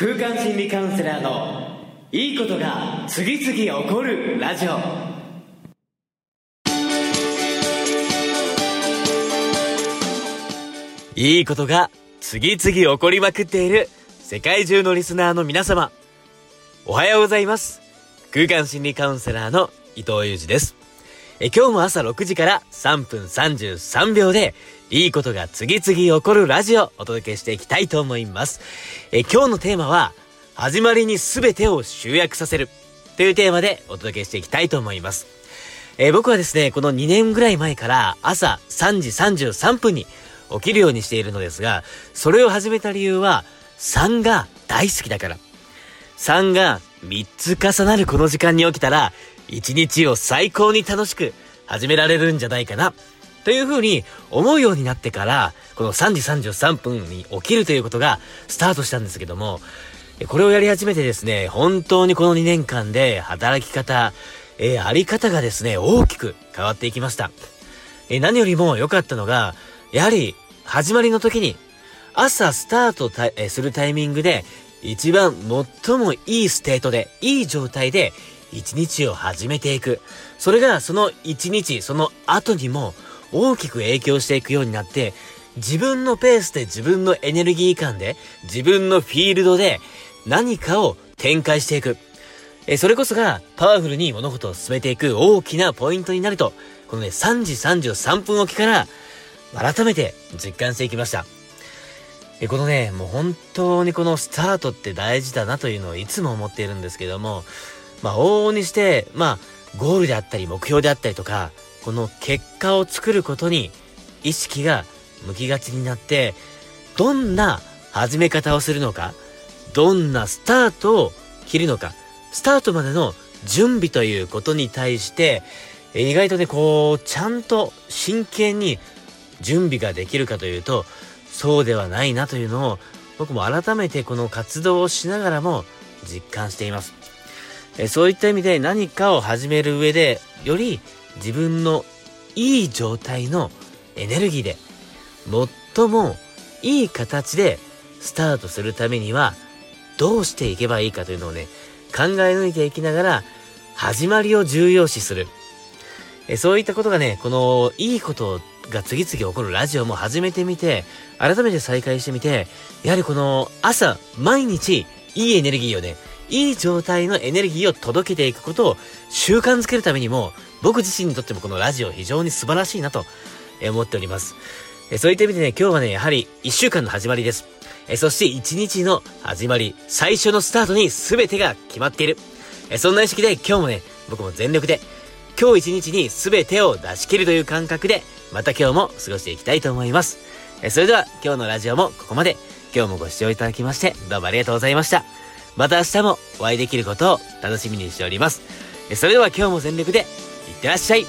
空間心理カウンセラーのいいことが次々起こるラジオいいことが次々起こりまくっている世界中のリスナーの皆様。おはようございます。空間心理カウンセラーの伊藤裕二です。え今日も朝6時から3分33秒でいいことが次々起こるラジオをお届けしていきたいと思います。え今日のテーマは始まりに全てを集約させるというテーマでお届けしていきたいと思います。え僕はですね、この2年ぐらい前から朝3時33分に起きるようにしているのですが、それを始めた理由は3が大好きだから。3が3つ重なるこの時間に起きたら、1日を最高に楽しく始められるんじゃないかな。というふうに思うようになってから、この3時33分に起きるということがスタートしたんですけども、これをやり始めてですね、本当にこの2年間で働き方、えー、あり方がですね、大きく変わっていきました。えー、何よりも良かったのが、やはり始まりの時に朝スタートた、えー、するタイミングで一番最もいいステートで、いい状態で一日を始めていく。それがその一日、その後にも大きく影響していくようになって、自分のペースで自分のエネルギー感で、自分のフィールドで何かを展開していく。えそれこそがパワフルに物事を進めていく大きなポイントになると、このね、3時33分起きから改めて実感していきました。えこのね、もう本当にこのスタートって大事だなというのをいつも思っているんですけども、まあ往々にして、まあゴールであったり目標であったりとか、この結果を作ることに意識が向きがちになって、どんな始め方をするのか、どんなスタートを切るのか、スタートまでの準備ということに対して、意外とね、こう、ちゃんと真剣に準備ができるかというと、そうではないなというのを、僕も改めてこの活動をしながらも実感しています。そういった意味で何かを始める上で、より自分のいい状態のエネルギーで、最もいい形でスタートするためには、どうしていけばいいかというのをね、考え抜いていきながら、始まりを重要視する。えそういったことがね、この、いいことが次々起こるラジオも始めてみて、改めて再開してみて、やはりこの、朝、毎日、いいエネルギーをね、いい状態のエネルギーを届けていくことを習慣づけるためにも、僕自身にとってもこのラジオ非常に素晴らしいなと思っております。そういった意味でね、今日はね、やはり1週間の始まりです。そして1日の始まり、最初のスタートに全てが決まっている。そんな意識で今日もね、僕も全力で、今日一日に全てを出し切るという感覚で、また今日も過ごしていきたいと思います。それでは今日のラジオもここまで。今日もご視聴いただきまして、どうもありがとうございました。また明日もお会いできることを楽しみにしております。それでは今日も全力で、いってらっしゃい